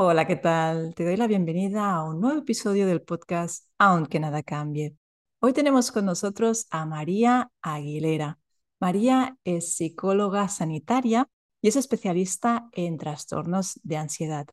Hola, ¿qué tal? Te doy la bienvenida a un nuevo episodio del podcast Aunque nada cambie. Hoy tenemos con nosotros a María Aguilera. María es psicóloga sanitaria y es especialista en trastornos de ansiedad.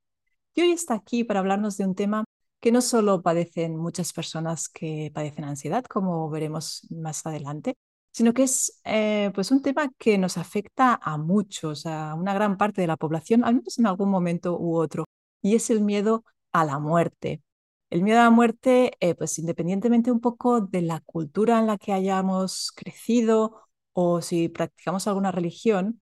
Y hoy está aquí para hablarnos de un tema que no solo padecen muchas personas que padecen ansiedad, como veremos más adelante, sino que es eh, pues un tema que nos afecta a muchos, a una gran parte de la población, al menos en algún momento u otro, y es el miedo a la muerte. El miedo a la muerte, eh, pues independientemente un poco de la cultura en la que hayamos crecido o si practicamos alguna religión,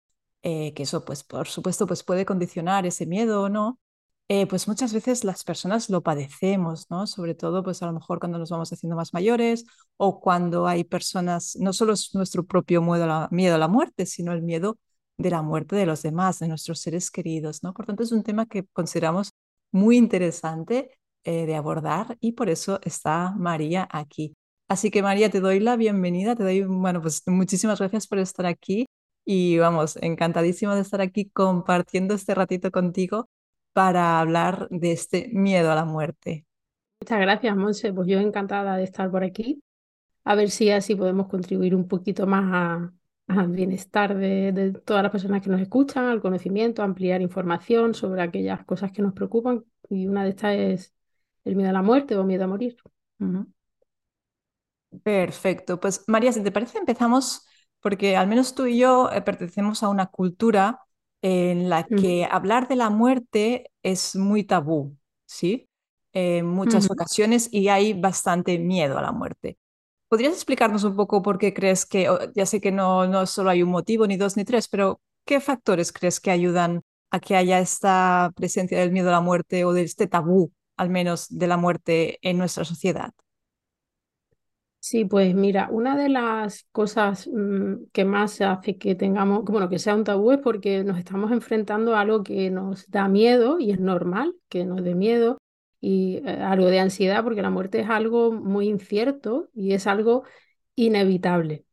eh, que eso pues por supuesto pues puede condicionar ese miedo o no, eh, pues muchas veces las personas lo padecemos, ¿no? Sobre todo, pues a lo mejor cuando nos vamos haciendo más mayores o cuando hay personas, no solo es nuestro propio miedo a la, miedo a la muerte, sino el miedo de la muerte de los demás, de nuestros seres queridos, ¿no? Por tanto, es un tema que consideramos muy interesante eh, de abordar y por eso está María aquí. Así que María, te doy la bienvenida, te doy, bueno, pues muchísimas gracias por estar aquí y vamos, encantadísima de estar aquí compartiendo este ratito contigo para hablar de este miedo a la muerte. Muchas gracias, Monse. Pues yo encantada de estar por aquí. A ver si así podemos contribuir un poquito más al bienestar de, todas las personas que nos escuchan, al conocimiento, ampliar información sobre aquellas cosas que nos preocupan. Y una de estas es el miedo a la muerte o miedo a morir. Perfecto. Pues María, si te parece, empezamos porque al menos tú y yo eh, pertenecemos a una cultura en la que hablar de la muerte es muy tabú, ¿sí? En muchas ocasiones y hay bastante miedo a la muerte. ¿Podrías explicarnos un poco por qué crees que, ya sé que no, no solo hay un motivo, ni dos, ni tres, pero qué factores crees que ayudan a que haya esta presencia del miedo a la muerte o de este tabú, al menos, de la muerte en nuestra sociedad? Sí, pues mira, una de las cosas mm, que más hace que tengamos, bueno, que sea un tabú es porque nos estamos enfrentando a algo que nos da miedo y es normal que nos dé miedo y eh, algo de ansiedad porque la muerte es algo muy incierto y es algo inevitable.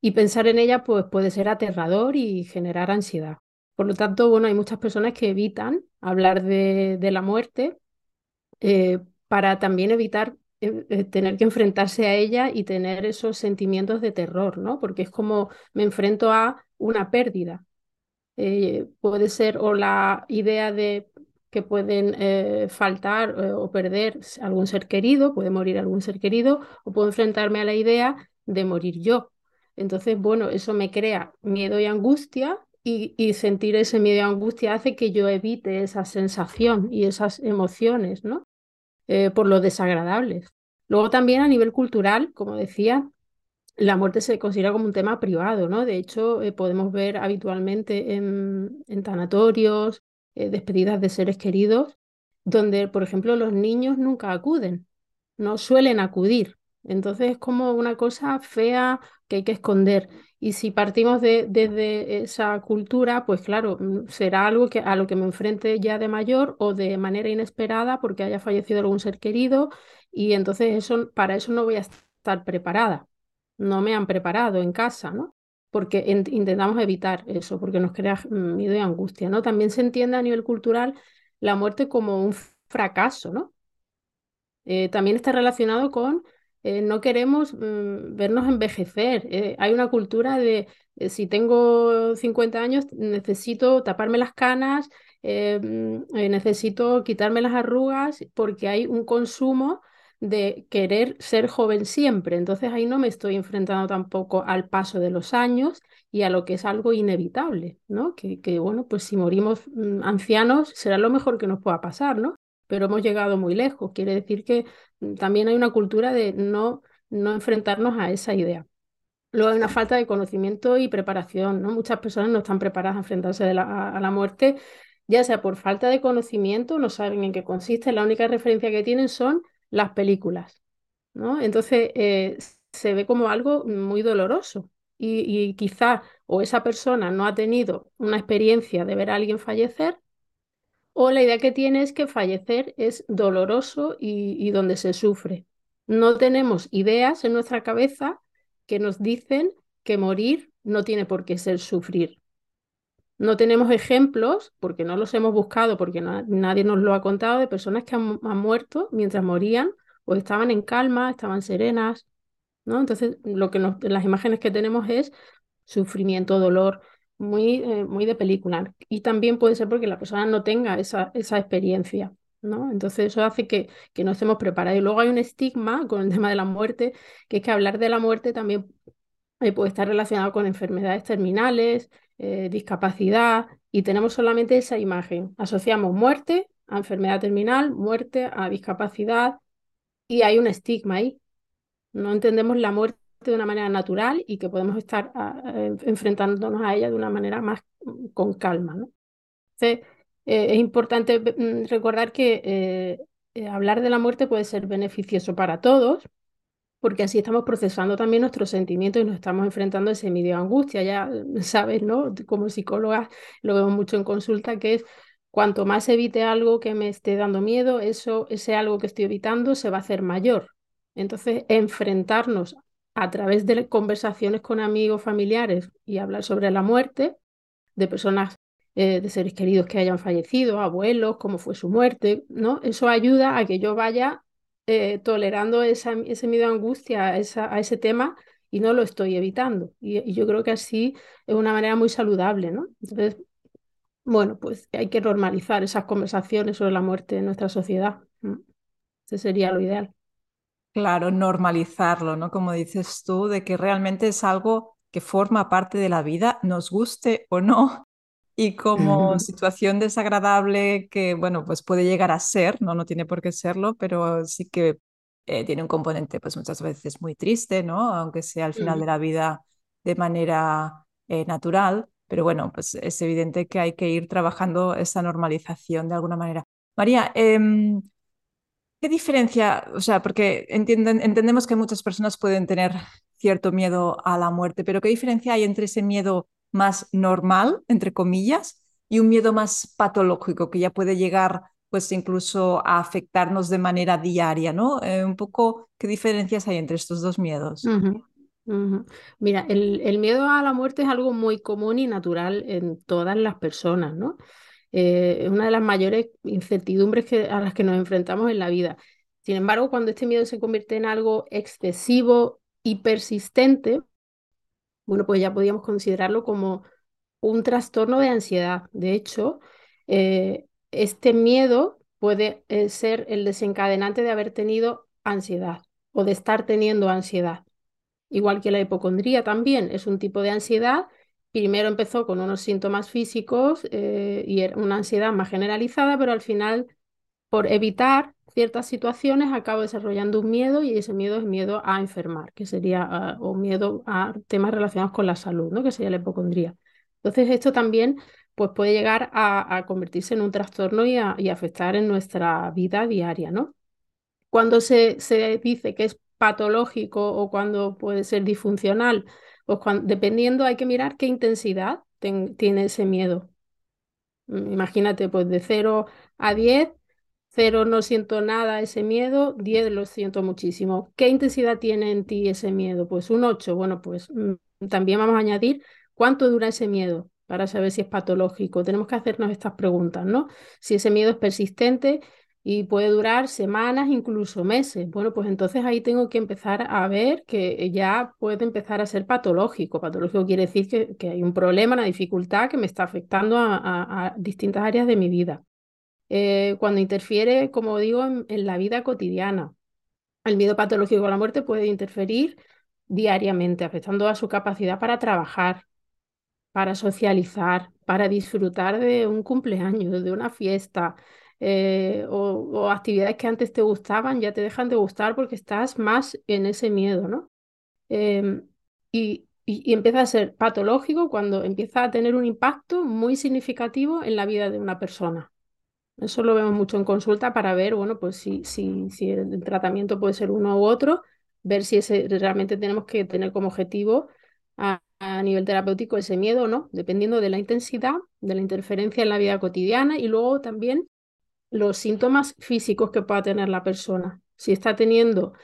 Y pensar en ella pues puede ser aterrador y generar ansiedad. Por lo tanto, bueno, hay muchas personas que evitan hablar de, la muerte eh, para también evitar eh, tener que enfrentarse a ella y tener esos sentimientos de terror, ¿no? Porque es como me enfrento a una pérdida. Puede ser o la idea de que pueden faltar o perder algún ser querido, puede morir algún ser querido, o puedo enfrentarme a la idea de morir yo. Entonces, bueno, eso me crea miedo y angustia y, sentir ese miedo y angustia hace que yo evite esa sensación y esas emociones, ¿no? Eh, por lo desagradables. Luego también a nivel cultural, como decía, la muerte se considera como un tema privado, ¿no? De hecho, eh, podemos ver habitualmente en, tanatorios, eh, despedidas de seres queridos, donde, por ejemplo, los niños nunca acuden, no suelen acudir. Entonces es como una cosa fea que hay que esconder. Y si partimos de, desde esa cultura, pues claro, mm, será algo que, a lo que me enfrente ya de mayor o de manera inesperada porque haya fallecido algún ser querido y entonces eso, para eso no voy a estar preparada. No me han preparado en casa, ¿no? Porque intentamos evitar eso, porque nos crea miedo y angustia, ¿no? También se entiende a nivel cultural la muerte como un fracaso, ¿no? Eh, también está relacionado con eh, no queremos mm, vernos envejecer. Eh, hay una cultura de eh, si tengo 50 años necesito taparme las canas, mm, necesito quitarme las arrugas porque hay un consumo de querer ser joven siempre. Entonces ahí no me estoy enfrentando tampoco al paso de los años y a lo que es algo inevitable, ¿no? Que, que bueno, pues si morimos mm, ancianos será lo mejor que nos pueda pasar, ¿no? pero hemos llegado muy lejos. Quiere decir que mm, también hay una cultura de no, no enfrentarnos a esa idea. Luego hay una falta de conocimiento y preparación, ¿no? Muchas personas no están preparadas a enfrentarse a, la muerte, ya sea por falta de conocimiento, no saben en qué consiste, la única referencia que tienen son las películas, ¿no? Entonces eh, se ve como algo muy doloroso y, y quizá o esa persona no ha tenido una experiencia de ver a alguien fallecer o la idea que tiene es que fallecer es doloroso y, donde se sufre. No tenemos ideas en nuestra cabeza que nos dicen que morir no tiene por qué ser sufrir. No tenemos ejemplos, porque no los hemos buscado, porque nadie nos lo ha contado, de personas que han, muerto mientras morían o estaban en calma, estaban serenas, ¿no? Entonces, lo que las imágenes que tenemos es sufrimiento, dolor, muy, eh, muy de película. Y también puede ser porque la persona no tenga esa, esa experiencia. ¿no? Entonces eso hace que, que no estemos preparados. Y luego hay un estigma con el tema de la muerte, que es que hablar de la muerte también eh, puede estar relacionado con enfermedades terminales, eh, discapacidad, y tenemos solamente esa imagen. Asociamos muerte a enfermedad terminal, muerte a discapacidad, y hay un estigma ahí. No entendemos la muerte de una manera natural y que podemos estar ah, eh, enfrentándonos a ella de una manera más mm, con calma. Entonces, es importante mm, recordar que hablar de la muerte puede ser beneficioso para todos, porque así estamos procesando también nuestros sentimientos y nos estamos enfrentando a ese medio de angustia. Ya sabes, ¿no? Como psicóloga lo vemos mucho en consulta, que es cuanto más evite algo que me esté dando miedo, eso, ese algo que estoy evitando se va a hacer mayor. Entonces, enfrentarnos a través de conversaciones con amigos, familiares y hablar sobre la muerte de personas, eh, de seres queridos que hayan fallecido, abuelos, cómo fue su muerte, ¿no? Eso ayuda a que yo vaya eh, tolerando esa, ese miedo a angustia a, ese tema y no lo estoy evitando. Y, yo creo que así es una manera muy saludable, ¿no? Entonces, bueno, pues hay que normalizar esas conversaciones sobre la muerte en nuestra sociedad. Ese sería lo ideal. Claro, normalizarlo, ¿no? Como dices tú, de que realmente es algo que forma parte de la vida, nos guste o no, y como situación desagradable que, bueno, pues puede llegar a ser, ¿no? No tiene por qué serlo, pero sí que eh, tiene un componente, pues muchas veces muy triste, ¿no? Aunque sea al final de la vida de manera eh, natural, pero bueno, pues es evidente que hay que ir trabajando esa normalización de alguna manera. María, em, ¿qué diferencia? O sea, porque entienden, entendemos que muchas personas pueden tener cierto miedo a la muerte, pero ¿qué diferencia hay entre ese miedo más normal, entre comillas, y un miedo más patológico que ya puede llegar pues incluso a afectarnos de manera diaria, ¿no? Eh, un poco, ¿qué diferencias hay entre estos dos miedos? Mira, el, miedo a la muerte es algo muy común y natural en todas las personas, ¿no? Eh, es una de las mayores incertidumbres que, a las que nos enfrentamos en la vida. Sin embargo, cuando este miedo se convierte en algo excesivo y persistente, bueno, pues ya podíamos considerarlo como un trastorno de ansiedad. De hecho, eh, este miedo puede eh, ser el desencadenante de haber tenido ansiedad o de estar teniendo ansiedad. Igual que la hipocondría también es un tipo de ansiedad. Primero empezó con unos síntomas físicos eh, y era una ansiedad más generalizada, pero al final, por evitar ciertas situaciones acabo desarrollando un miedo y ese miedo es miedo a enfermar, que sería, ah, o miedo a temas relacionados con la salud, ¿no? que sería la hipocondría. Entonces esto también pues, puede llegar a, convertirse en un trastorno y, afectar en nuestra vida diaria. ¿no? Cuando se, se dice que es patológico o cuando puede ser disfuncional, pues dependiendo hay que mirar qué intensidad tiene ese miedo. Mm, imagínate, pues de 0 a 10 Cero, no siento nada ese miedo. Diez, lo siento muchísimo. ¿Qué intensidad tiene en ti ese miedo? Pues un ocho. Bueno, pues mm, también vamos a añadir cuánto dura ese miedo para saber si es patológico. Tenemos que hacernos estas preguntas, ¿no? Si ese miedo es persistente y puede durar semanas, incluso meses. Bueno, pues entonces ahí tengo que empezar a ver que ya puede empezar a ser patológico. Patológico quiere decir que, hay un problema, una dificultad que me está afectando a distintas áreas de mi vida. Eh, cuando interfiere, como digo, en, la vida cotidiana. El miedo patológico a la muerte puede interferir diariamente, afectando a su capacidad para trabajar, para socializar, para disfrutar de un cumpleaños, de una fiesta, eh, o, actividades que antes te gustaban ya te dejan de gustar porque estás más en ese miedo, ¿no? Em, y, y, empieza a ser patológico cuando empieza a tener un impacto muy significativo en la vida de una persona. Eso lo vemos mucho en consulta para ver, bueno, pues si, si, si el tratamiento puede ser uno u otro, ver si ese, realmente tenemos que tener como objetivo a, nivel terapéutico ese miedo o no, dependiendo de la intensidad, de la interferencia en la vida cotidiana y luego también los síntomas físicos que pueda tener la persona. Si está teniendo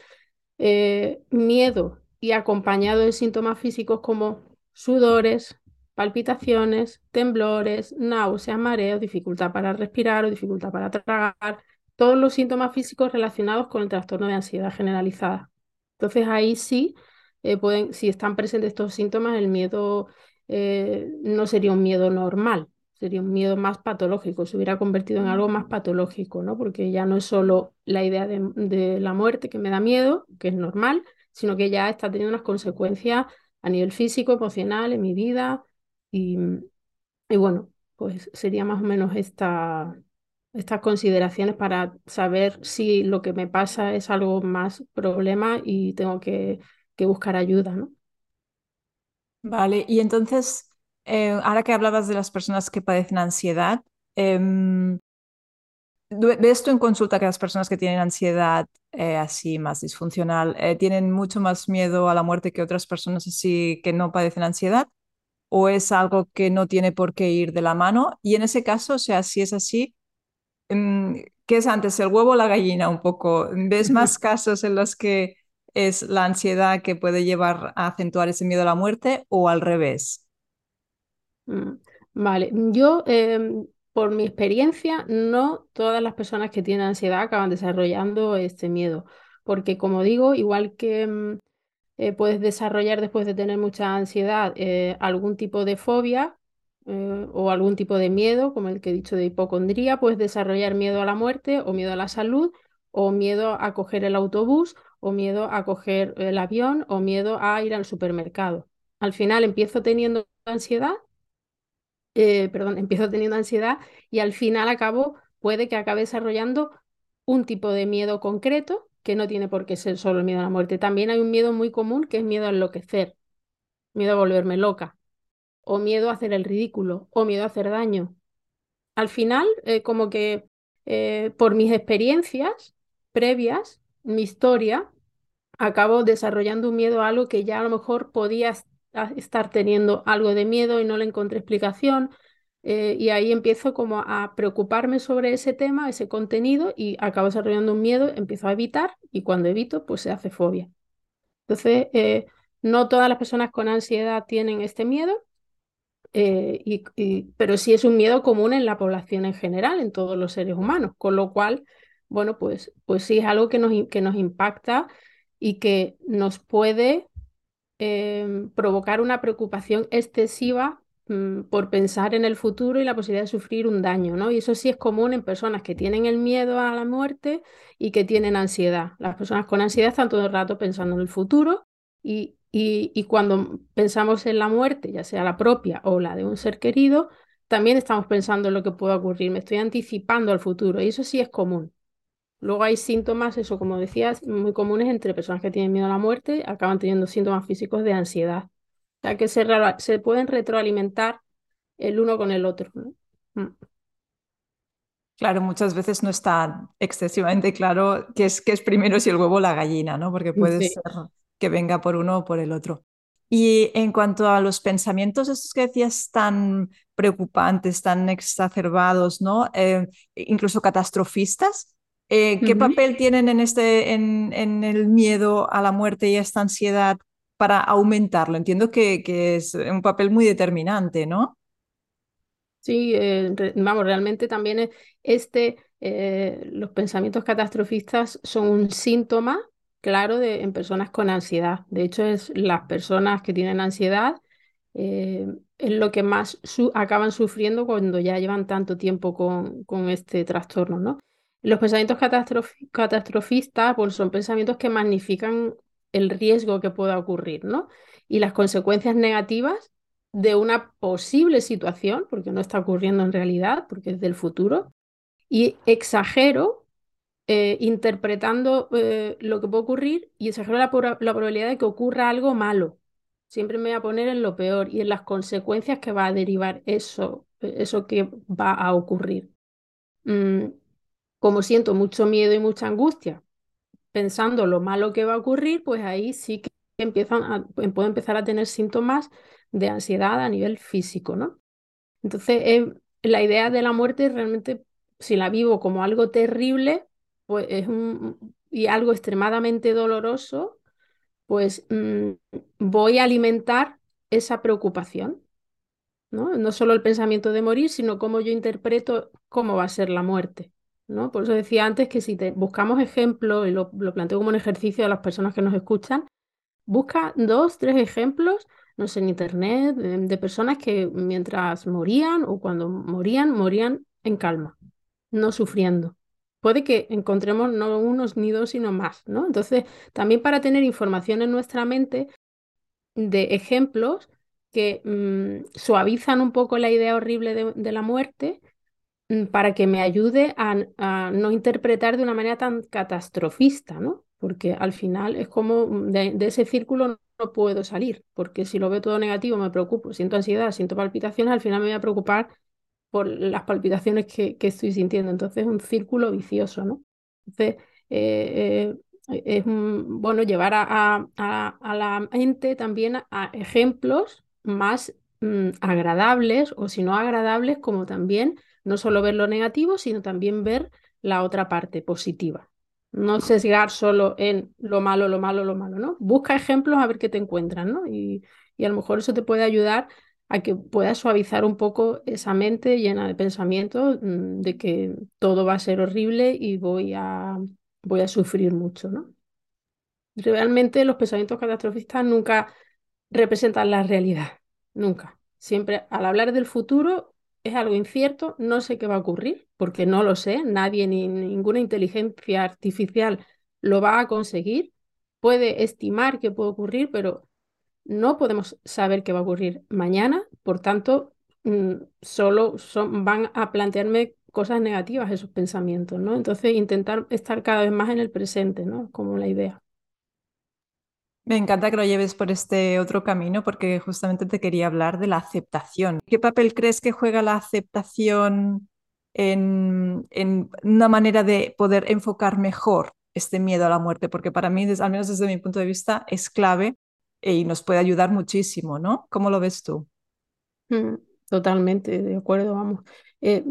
eh, miedo y acompañado de síntomas físicos como sudores, palpitaciones, temblores, náuseas, mareos, dificultad para respirar o dificultad para tragar, todos los síntomas físicos relacionados con el trastorno de ansiedad generalizada. Entonces ahí sí eh, pueden, si están presentes estos síntomas, el miedo eh, no sería un miedo normal, sería un miedo más patológico, se hubiera convertido en algo más patológico, ¿no? Porque ya no es solo la idea de, la muerte que me da miedo, que es normal, sino que ya está teniendo unas consecuencias a nivel físico, emocional, en mi vida. Y, bueno, pues sería más o menos esta, estas consideraciones para saber si lo que me pasa es algo más problema y tengo que, que buscar ayuda, ¿no? Vale, y entonces, eh, ahora que hablabas de las personas que padecen ansiedad, em, ¿ves tú en consulta que las personas que tienen ansiedad eh, así más disfuncional eh, tienen mucho más miedo a la muerte que otras personas así que no padecen ansiedad? ¿O es algo que no tiene por qué ir de la mano? Y en ese caso, o sea, si es así, em, ¿qué es antes, el huevo o la gallina un poco? ¿Ves más casos en los que es la ansiedad que puede llevar a acentuar ese miedo a la muerte o al revés? Mm, vale, yo em, por mi experiencia, no todas las personas que tienen ansiedad acaban desarrollando este miedo, porque como digo, igual que em, eh, puedes desarrollar después de tener mucha ansiedad eh, algún tipo de fobia eh, o algún tipo de miedo, como el que he dicho de hipocondría, puedes desarrollar miedo a la muerte o miedo a la salud o miedo a coger el autobús o miedo a coger el avión o miedo a ir al supermercado. Al final empiezo teniendo ansiedad, perdón, empiezo teniendo ansiedad y al final acabo, puede que acabe desarrollando un tipo de miedo concreto que no tiene por qué ser solo el miedo a la muerte. También hay un miedo muy común que es miedo a enloquecer, miedo a volverme loca, o miedo a hacer el ridículo, o miedo a hacer daño. Al final, eh, como que eh, por mis experiencias previas, mi historia, acabo desarrollando un miedo a algo que ya a lo mejor podía estar teniendo algo de miedo y no le encontré explicación. Eh, y ahí empiezo como a preocuparme sobre ese tema, ese contenido, y acabo desarrollando un miedo, empiezo a evitar, y cuando evito, pues se hace fobia. Entonces, eh, no todas las personas con ansiedad tienen este miedo, eh, y, pero sí es un miedo común en la población en general, en todos los seres humanos, con lo cual bueno, pues, pues sí es algo que nos, que nos impacta y que nos puede em, provocar una preocupación excesiva mm, por pensar en el futuro y la posibilidad de sufrir un daño, ¿no? Y eso sí es común en personas que tienen el miedo a la muerte y que tienen ansiedad. Las personas con ansiedad están todo el rato pensando en el futuro y, y, cuando pensamos en la muerte, ya sea la propia o la de un ser querido, también estamos pensando en lo que pueda ocurrir, me estoy anticipando al futuro y eso sí es común. Luego hay síntomas, eso como decías, muy comunes entre personas que tienen miedo a la muerte, acaban teniendo síntomas físicos de ansiedad. Sea que se, se pueden retroalimentar el uno con el otro. Mm. Claro, muchas veces no está excesivamente claro qué es, qué es primero si el huevo o la gallina, ¿no? Porque puede ser que venga por uno o por el otro. Y en cuanto a los pensamientos, estos que decías tan preocupantes, tan exacerbados, ¿no? Eh, incluso catastrofistas, eh, ¿Qué papel tienen en, este, en, en, el miedo a la muerte y a esta ansiedad para aumentarlo? Entiendo que, es un papel muy determinante, ¿no? Sí, eh, vamos, realmente también este, eh, los pensamientos catastrofistas son un síntoma claro de, en personas con ansiedad. De hecho, es las personas que tienen ansiedad es lo que más acaban sufriendo cuando ya llevan tanto tiempo con, con este trastorno, ¿no? Los pensamientos catastrofistas pues, son pensamientos que magnifican el riesgo que pueda ocurrir, ¿no? Y las consecuencias negativas de una posible situación, porque no está ocurriendo en realidad, porque es del futuro, y exagero eh, interpretando eh, lo que puede ocurrir y exagero la, probabilidad de que ocurra algo malo. Siempre me voy a poner en lo peor y en las consecuencias que va a derivar eso, eso que va a ocurrir. Mm, como siento mucho miedo y mucha angustia pensando lo malo que va a ocurrir, pues ahí sí que empiezan a, puedo empezar a tener síntomas de ansiedad a nivel físico, ¿no? Entonces, eh, la idea de la muerte realmente, si la vivo como algo terrible, pues es un, y algo extremadamente doloroso, pues mm, voy a alimentar esa preocupación. ¿no? No solo el pensamiento de morir, sino cómo yo interpreto cómo va a ser la muerte. ¿No? Por eso decía antes que si te buscamos ejemplos, y lo, lo planteo como un ejercicio a las personas que nos escuchan, busca dos, tres ejemplos, no sé, en internet, de personas que mientras morían o cuando morían, morían en calma, no sufriendo puede que encontremos no unos ni dos, sino más, ¿no? Entonces, también para tener información en nuestra mente de ejemplos que mm, suavizan un poco la idea horrible de, la muerte para que me ayude a, no interpretar de una manera tan catastrofista, ¿no? Porque al final es como mm, de, ese círculo no puedo salir, porque si lo veo todo negativo me preocupo, siento ansiedad, siento palpitaciones, al final me voy a preocupar por las palpitaciones que, estoy sintiendo. Entonces es un círculo vicioso, ¿no? Entonces, eh, eh, es bueno llevar a, la mente también a, ejemplos más mm, agradables o si no agradables, como también no solo ver lo negativo, sino también ver la otra parte positiva. No sesgar solo en lo malo, lo malo, lo malo, ¿no? Busca ejemplos a ver qué te encuentran, ¿no? Y, y a lo mejor eso te puede ayudar a que pueda suavizar un poco esa mente llena de pensamientos mm, de que todo va a ser horrible y voy a, voy a sufrir mucho, ¿no? Realmente los pensamientos catastrofistas nunca representan la realidad, nunca. Siempre al hablar del futuro es algo incierto, no sé qué va a ocurrir, porque no lo sé, nadie ni ninguna inteligencia artificial lo va a conseguir. Puede estimar qué puede ocurrir, pero no podemos saber qué va a ocurrir mañana, por tanto, mm, solo son, van a plantearme cosas negativas esos pensamientos, ¿no? Entonces, intentar estar cada vez más en el presente, ¿no? Como la idea. Me encanta que lo lleves por este otro camino porque justamente te quería hablar de la aceptación. ¿Qué papel crees que juega la aceptación en, en una manera de poder enfocar mejor este miedo a la muerte? Porque para mí, al menos desde mi punto de vista, es clave y nos puede ayudar muchísimo, ¿no? ¿Cómo lo ves tú? Mm, totalmente, de acuerdo, vamos. Eh,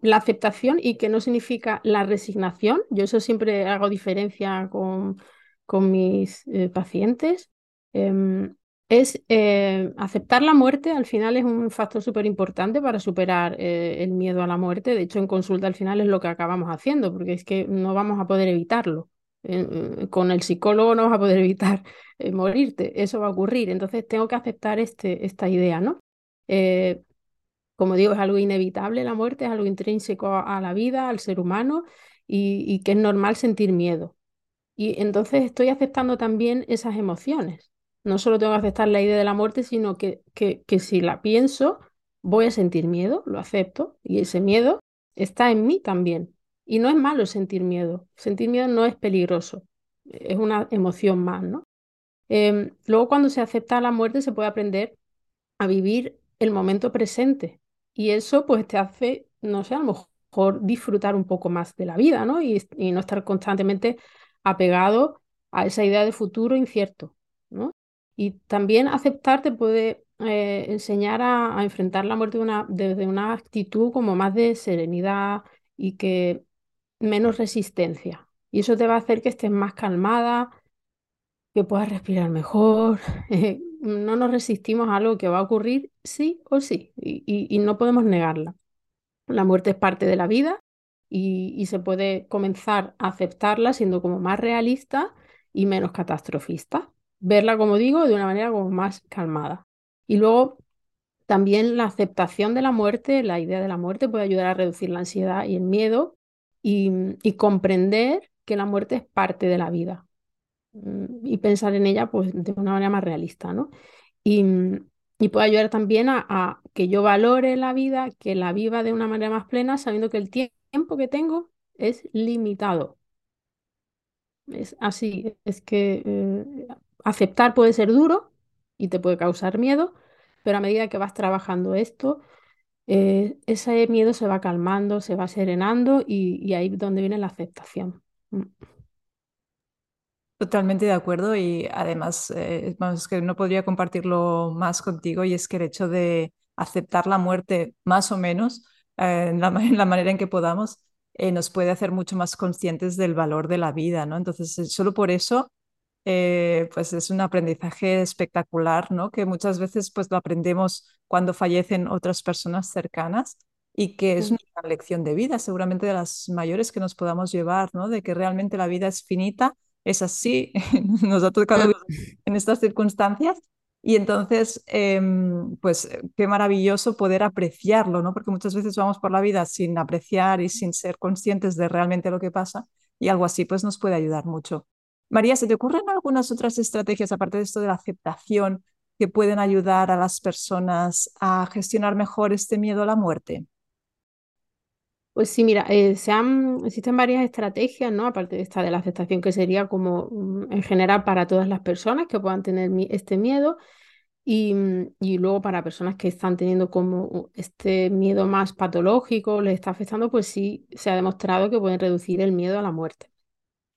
la aceptación y que no significa la resignación, yo eso siempre hago diferencia con, con mis eh, pacientes, em, es eh, aceptar la muerte, al final es un factor súper importante para superar el miedo a la muerte, de hecho en consulta al final es lo que acabamos haciendo, porque es que no vamos a poder evitarlo. con el psicólogo no vas a poder evitar eh, morirte, eso va a ocurrir. Entonces tengo que aceptar este, esta idea, ¿no? Eh, como digo, es algo inevitable la muerte, es algo intrínseco a, la vida, al ser humano, y, que es normal sentir miedo. Y entonces estoy aceptando también esas emociones. No solo tengo que aceptar la idea de la muerte, sino que, que, que si la pienso, voy a sentir miedo, lo acepto, y ese miedo está en mí también. Y no es malo sentir miedo. Sentir miedo no es peligroso. Es una emoción más, ¿no? Em, luego, cuando se acepta la muerte, se puede aprender a vivir el momento presente. Y eso, pues, te hace, no sé, a lo mejor disfrutar un poco más de la vida, ¿no? Y, no estar constantemente apegado a esa idea de futuro incierto, ¿no? Y también aceptar te puede eh, enseñar a, enfrentar la muerte desde una actitud como más de serenidad y que menos resistencia. Y eso te va a hacer que estés más calmada, que puedas respirar mejor. no nos resistimos a algo que va a ocurrir sí o sí y, no podemos negarla. La muerte es parte de la vida y, se puede comenzar a aceptarla siendo como más realista y menos catastrofista. Verla, como digo, de una manera como más calmada. Y luego también la aceptación de la muerte, la idea de la muerte puede ayudar a reducir la ansiedad y el miedo y comprender que la muerte es parte de la vida Mm, y pensar en ella pues, de una manera más realista, ¿no? Y, y puede ayudar también a, que yo valore la vida, que la viva de una manera más plena, sabiendo que el tiempo que tengo es limitado. Es así, es que eh, aceptar puede ser duro y te puede causar miedo, pero a medida que vas trabajando esto, eh, ese miedo se va calmando, se va serenando y, y ahí es donde viene la aceptación. Totalmente de acuerdo y además, eh, vamos, que no podría compartirlo más contigo y es que el hecho de aceptar la muerte más o menos eh, en, la, manera en que podamos eh, nos puede hacer mucho más conscientes del valor de la vida, ¿no? Entonces, solo por eso eh, pues es un aprendizaje espectacular, ¿no? Que muchas veces pues lo aprendemos cuando fallecen otras personas cercanas y que es una lección de vida, seguramente de las mayores que nos podamos llevar, ¿no? De que realmente la vida es finita, es así, nos ha tocado en estas circunstancias y entonces, em, pues qué maravilloso poder apreciarlo, ¿no? Porque muchas veces vamos por la vida sin apreciar y sin ser conscientes de realmente lo que pasa y algo así pues nos puede ayudar mucho. María, ¿se te ocurren algunas otras estrategias, aparte de esto de la aceptación, que pueden ayudar a las personas a gestionar mejor este miedo a la muerte? Pues sí, mira, eh, se han, existen varias estrategias, ¿no? Aparte de esta de la aceptación, que sería como mm, en general para todas las personas que puedan tener este miedo y, mm, y luego para personas que están teniendo como este miedo más patológico, les está afectando, pues sí se ha demostrado que pueden reducir el miedo a la muerte.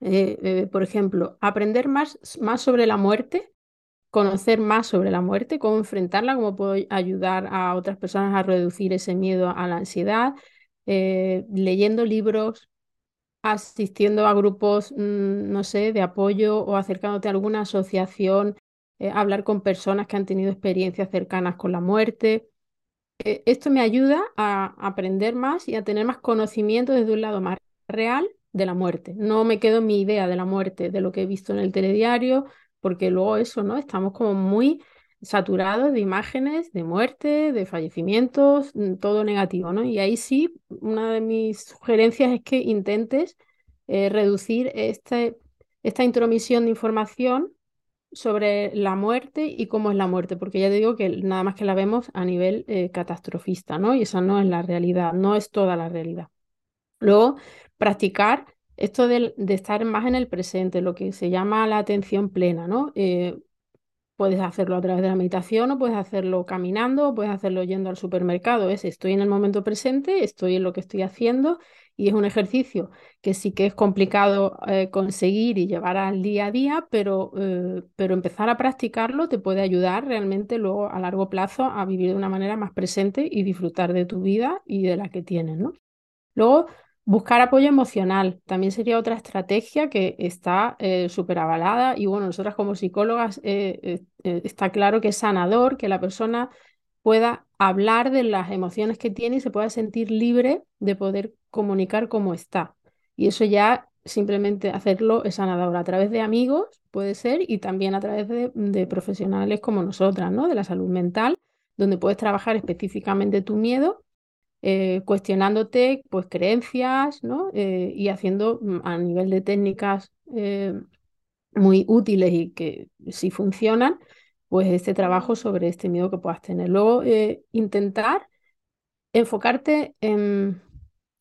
Eh, eh, por ejemplo, aprender más, más sobre la muerte, conocer más sobre la muerte, cómo enfrentarla, cómo puedo ayudar a otras personas a reducir ese miedo a la ansiedad eh, leyendo libros, asistiendo a grupos, mm, no sé, de apoyo o acercándote a alguna asociación, eh, hablar con personas que han tenido experiencias cercanas con la muerte. Eh, esto me ayuda a aprender más y a tener más conocimiento desde un lado más real de la muerte. No me quedo en mi idea de la muerte, de lo que he visto en el telediario, porque luego eso, ¿no? Estamos como muy saturados de imágenes de muerte, de fallecimientos, mm, todo negativo, ¿no? Y ahí sí, una de mis sugerencias es que intentes eh, reducir este, esta intromisión de información sobre la muerte y cómo es la muerte, porque ya te digo que nada más que la vemos a nivel eh, catastrofista, ¿no? Y esa no es la realidad, no es toda la realidad. Luego, practicar esto de, de estar más en el presente, lo que se llama la atención plena, ¿no? Eh, Puedes hacerlo a través de la meditación o puedes hacerlo caminando o puedes hacerlo yendo al supermercado. Es estoy en el momento presente, estoy en lo que estoy haciendo y es un ejercicio que sí que es complicado eh, conseguir y llevar al día a día, pero, eh, pero empezar a practicarlo te puede ayudar realmente luego a largo plazo a vivir de una manera más presente y disfrutar de tu vida y de la que tienes, ¿no? Luego, Buscar apoyo emocional también sería otra estrategia que está eh, súper avalada y bueno, nosotras como psicólogas eh, eh, eh, está claro que es sanador que la persona pueda hablar de las emociones que tiene y se pueda sentir libre de poder comunicar cómo está. Y eso ya simplemente hacerlo es sanador a través de amigos, puede ser, y también a través de, de profesionales como nosotras, ¿no? De la salud mental, donde puedes trabajar específicamente tu miedo eh, cuestionándote pues creencias, ¿no? Eh, y haciendo mm, a nivel de técnicas eh, muy útiles y que si funcionan, pues este trabajo sobre este miedo que puedas tener. Luego, intentar enfocarte en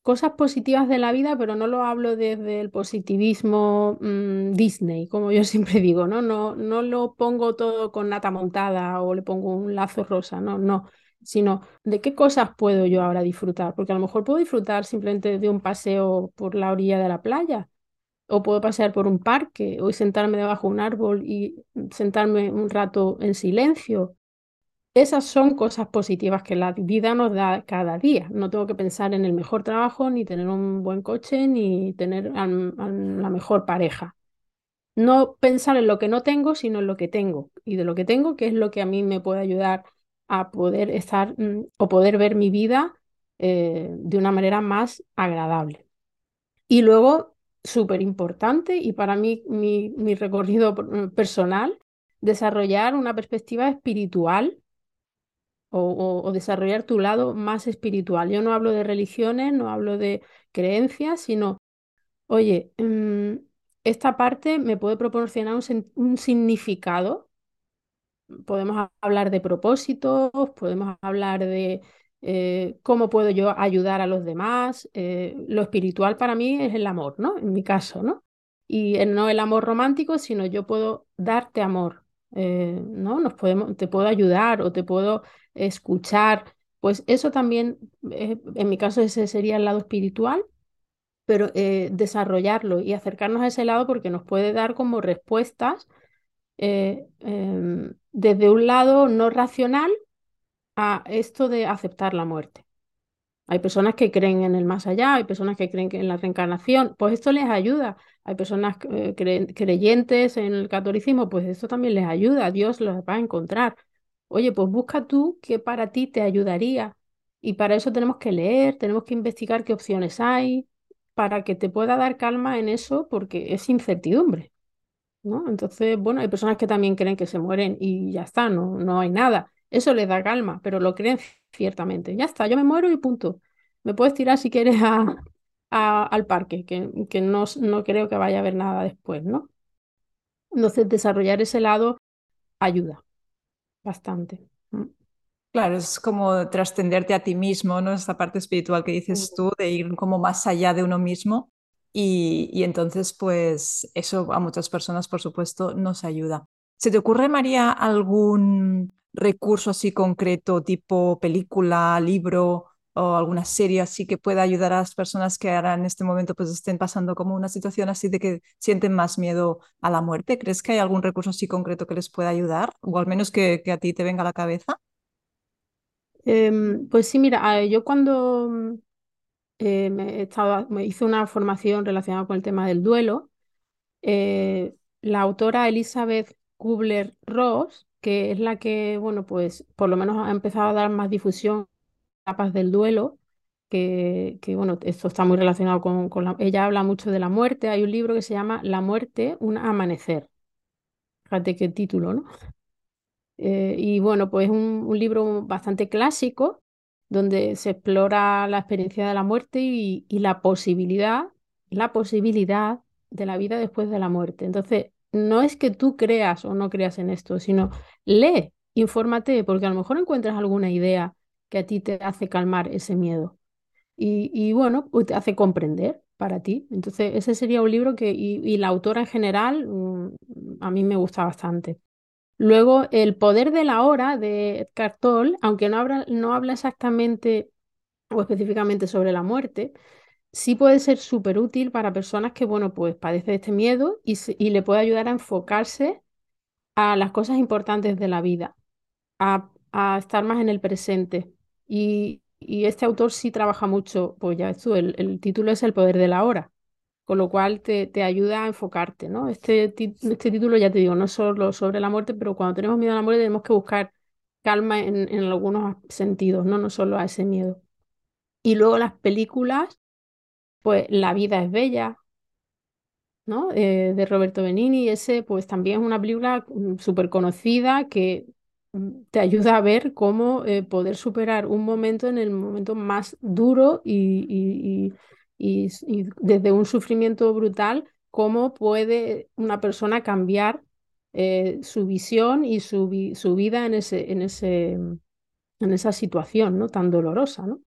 cosas positivas de la vida, pero no lo hablo desde el positivismo mmm, Disney, como yo siempre digo, ¿no? ¿no? No lo pongo todo con nata montada o le pongo un lazo rosa, no, no sino de qué cosas puedo yo ahora disfrutar, porque a lo mejor puedo disfrutar simplemente de un paseo por la orilla de la playa, o puedo pasear por un parque, o sentarme debajo de un árbol y sentarme un rato en silencio. Esas son cosas positivas que la vida nos da cada día. No tengo que pensar en el mejor trabajo, ni tener un buen coche, ni tener a, la mejor pareja. No pensar en lo que no tengo, sino en lo que tengo. Y de lo que tengo, que es lo que a mí me puede ayudar a poder estar mm, o poder ver mi vida eh, de una manera más agradable. Y luego, súper importante, y para mí mi, recorrido mm, personal, desarrollar una perspectiva espiritual o, desarrollar tu lado más espiritual. Yo no hablo de religiones, no hablo de creencias, sino, oye, mmm, esta parte me puede proporcionar un significado podemos hablar de propósitos, podemos hablar de eh, cómo puedo yo ayudar a los demás. Eh, lo espiritual para mí es el amor, ¿no? En mi caso, ¿no? Y no el amor romántico, sino yo puedo darte amor, eh, ¿no? Nos podemos, te puedo ayudar o te puedo escuchar. Pues eso también, en mi caso, ese sería el lado espiritual, pero desarrollarlo y acercarnos a ese lado porque nos puede dar como respuestas eh, eh, desde un lado no racional a esto de aceptar la muerte. Hay personas que creen en el más allá, hay personas que creen en la reencarnación, pues esto les ayuda. Hay personas eh, creyentes en el catolicismo, pues esto también les ayuda, Dios los va a encontrar. Oye, pues busca tú qué para ti te ayudaría. Y para eso tenemos que leer, tenemos que investigar qué opciones hay, para que te pueda dar calma en eso, porque es incertidumbre. ¿No? Entonces, bueno, hay personas que también creen que se mueren y ya está, no, no hay nada. Eso les da calma, pero lo creen ciertamente. Ya está, yo me muero y punto. Me puedes tirar si quieres a, al parque, que, que no, no creo que vaya a haber nada después, ¿no? Entonces, desarrollar ese lado ayuda bastante. Claro, es como trascenderte a ti mismo, ¿no? Esta parte espiritual que dices tú, de ir como más allá de uno mismo. Y, entonces, pues eso a muchas personas, por supuesto, nos ayuda. ¿Se te ocurre, María, algún recurso así concreto, tipo película, libro o alguna serie así que pueda ayudar a las personas que ahora en este momento pues estén pasando como una situación así de que sienten más miedo a la muerte? ¿Crees que hay algún recurso así concreto que les pueda ayudar? O al menos que, a ti te venga a la cabeza. Eh, pues sí, mira, yo cuando eh, me, me hice una formación relacionada con el tema del duelo, eh, la autora Elizabeth Kubler-Ross que es la que, bueno, pues por lo menos ha empezado a dar más difusión a capas del duelo, que, que, bueno, esto está muy relacionado con, con la... Ella habla mucho de la muerte, hay un libro que se llama La muerte, un amanecer. Fíjate qué título, ¿no? Eh, y bueno, pues un, un libro bastante clásico, donde se explora la experiencia de la muerte y, y la posibilidad, la posibilidad de la vida después de la muerte. Entonces, no es que tú creas o no creas en esto, sino lee, infórmate, porque a lo mejor encuentras alguna idea que a ti te hace calmar ese miedo. Y, bueno, pues te hace comprender para ti. Entonces, ese sería un libro que, y, la autora en general, mm, a mí me gusta bastante. Luego, El poder de la hora de Edgar Tolle, aunque no habla, no habla exactamente o específicamente sobre la muerte, sí puede ser súper útil para personas que, bueno, pues padecen este miedo y, y, le puede ayudar a enfocarse a las cosas importantes de la vida, a, estar más en el presente. Y, y, este autor sí trabaja mucho, pues ya ves tú, el, el, título es El poder de la hora, con lo cual te, te ayuda a enfocarte, ¿no? Este, este título, ya te digo, no es solo sobre la muerte, pero cuando tenemos miedo a la muerte tenemos que buscar calma en, en algunos sentidos, ¿no? No solo a ese miedo. Y luego las películas pues La vida es bella, ¿no? Eh, de Roberto Benini, ese pues también es una película mm, súper conocida que mm, te ayuda a ver cómo eh, poder superar un momento en el momento más duro y, y, y, desde un sufrimiento brutal, cómo puede una persona cambiar eh, su visión y su, su, vida en, ese, en, ese, en esa situación ¿no? tan dolorosa, ¿no?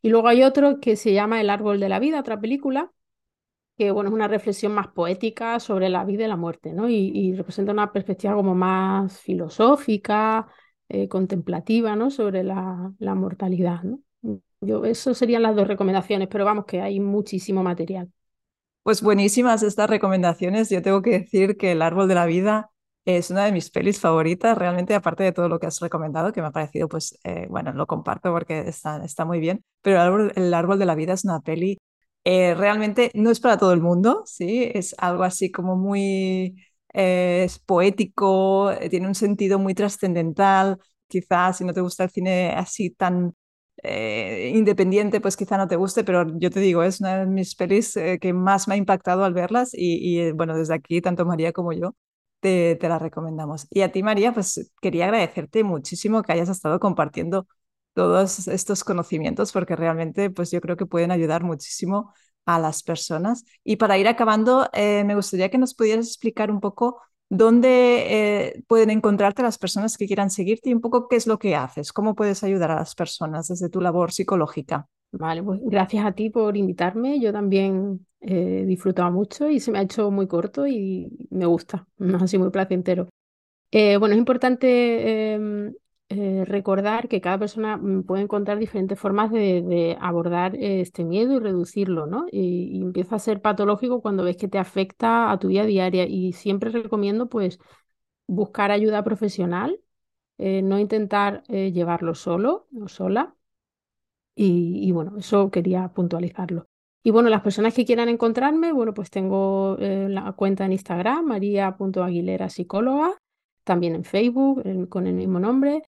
Y luego hay otro que se llama El árbol de la vida, otra película, que bueno, es una reflexión más poética sobre la vida y la muerte, ¿no? Y, representa una perspectiva como más filosófica, eh, contemplativa, ¿no? Sobre la, la mortalidad, ¿no? Yo, eso serían las dos recomendaciones, pero vamos que hay muchísimo material. Pues buenísimas estas recomendaciones. Yo tengo que decir que El árbol de la vida es una de mis pelis favoritas, realmente, aparte de todo lo que has recomendado, que me ha parecido, pues, eh, bueno, lo comparto porque está, está muy bien, pero el árbol, el árbol de la vida es una peli, eh, realmente no es para todo el mundo, ¿sí? Es algo así como muy eh, es poético, tiene un sentido muy trascendental, quizás si no te gusta el cine así tan independiente, pues quizá no te guste, pero yo te digo, es una de mis pelis que más me ha impactado al verlas y, y, bueno, desde aquí, tanto María como yo, te, te la recomendamos. Y a ti, María, pues quería agradecerte muchísimo que hayas estado compartiendo todos estos conocimientos porque realmente pues yo creo que pueden ayudar muchísimo a las personas. Y para ir acabando, eh, me gustaría que nos pudieras explicar un poco dónde eh, pueden encontrarte las personas que quieran seguirte y un poco qué es lo que haces, cómo puedes ayudar a las personas desde tu labor psicológica. Vale, pues gracias a ti por invitarme. Yo también he disfrutado mucho y se me ha hecho muy corto y me gusta, no así muy placentero. Eh, bueno, es importante em, eh, recordar que cada persona mm, puede encontrar diferentes formas de, abordar este miedo y reducirlo, ¿no? Y, empieza a ser patológico cuando ves que te afecta a tu vida diaria y siempre recomiendo pues buscar ayuda profesional, eh, no intentar llevarlo solo o sola Y, bueno, eso quería puntualizarlo. Y bueno, las personas que quieran encontrarme, bueno, pues tengo eh, la cuenta en Instagram, maría.aguilera psicóloga, también en Facebook con el mismo nombre.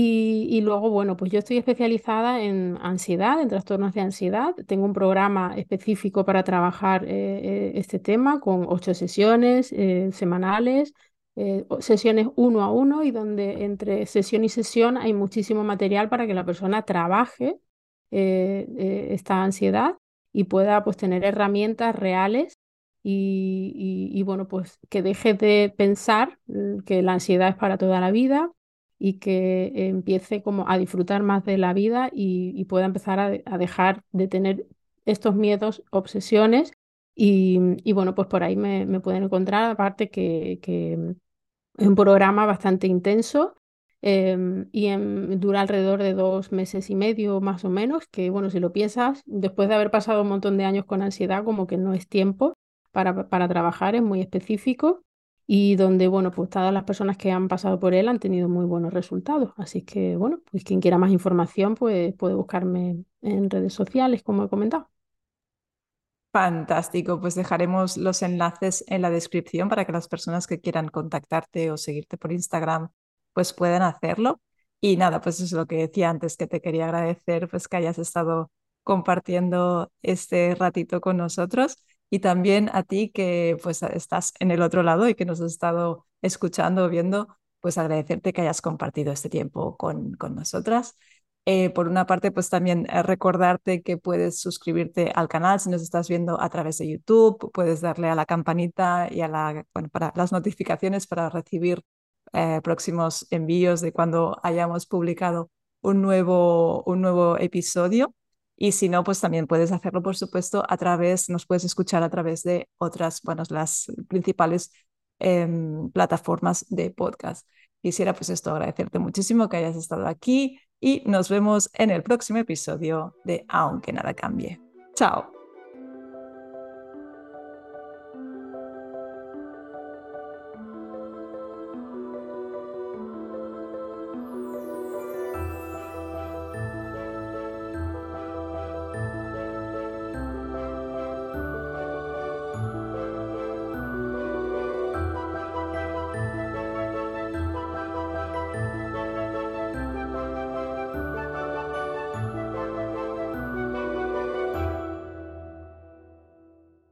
Y, luego, bueno, pues yo estoy especializada en ansiedad, en trastornos de ansiedad. Tengo un programa específico para trabajar eh, eh, este tema con ocho sesiones semanales, sesiones uno a uno y donde entre sesión y sesión hay muchísimo material para que la persona trabaje esta ansiedad y pueda pues tener herramientas reales y, bueno, pues que deje de pensar mm, que la ansiedad es para toda la vida y que empiece como a disfrutar más de la vida y, pueda empezar a, dejar de tener estos miedos, obsesiones y, bueno, pues por ahí me, pueden encontrar, aparte que, que es un programa bastante intenso Em, y dura alrededor de dos meses y medio más o menos, que bueno, si lo piensas, después de haber pasado un montón de años con ansiedad, como que no es tiempo para, para trabajar, es muy específico y donde, bueno, pues todas las personas que han pasado por él han tenido muy buenos resultados. Así que, bueno, pues quien quiera más información, pues puede buscarme en redes sociales, como he comentado. Fantástico, pues dejaremos los enlaces en la descripción para que las personas que quieran contactarte o seguirte por Instagram pues pueden hacerlo. Y nada, pues es lo que decía antes, que te quería agradecer pues que hayas estado compartiendo este ratito con nosotros y también a ti que pues estás en el otro lado y que nos has estado escuchando viendo, pues agradecerte que hayas compartido este tiempo con, con nosotras. Eh, por una parte, pues también eh, recordarte que puedes suscribirte al canal si nos estás viendo a través de YouTube, puedes darle a la campanita y a la, bueno, para las notificaciones para recibir eh, próximos envíos de cuando hayamos publicado un nuevo, un nuevo episodio. Y si no, pues también puedes hacerlo, por supuesto, a través, nos puedes escuchar a través de otras, bueno, las principales em, plataformas de podcast. Quisiera pues esto agradecerte muchísimo que hayas estado aquí y nos vemos en el próximo episodio de Aunque nada cambie. Chao.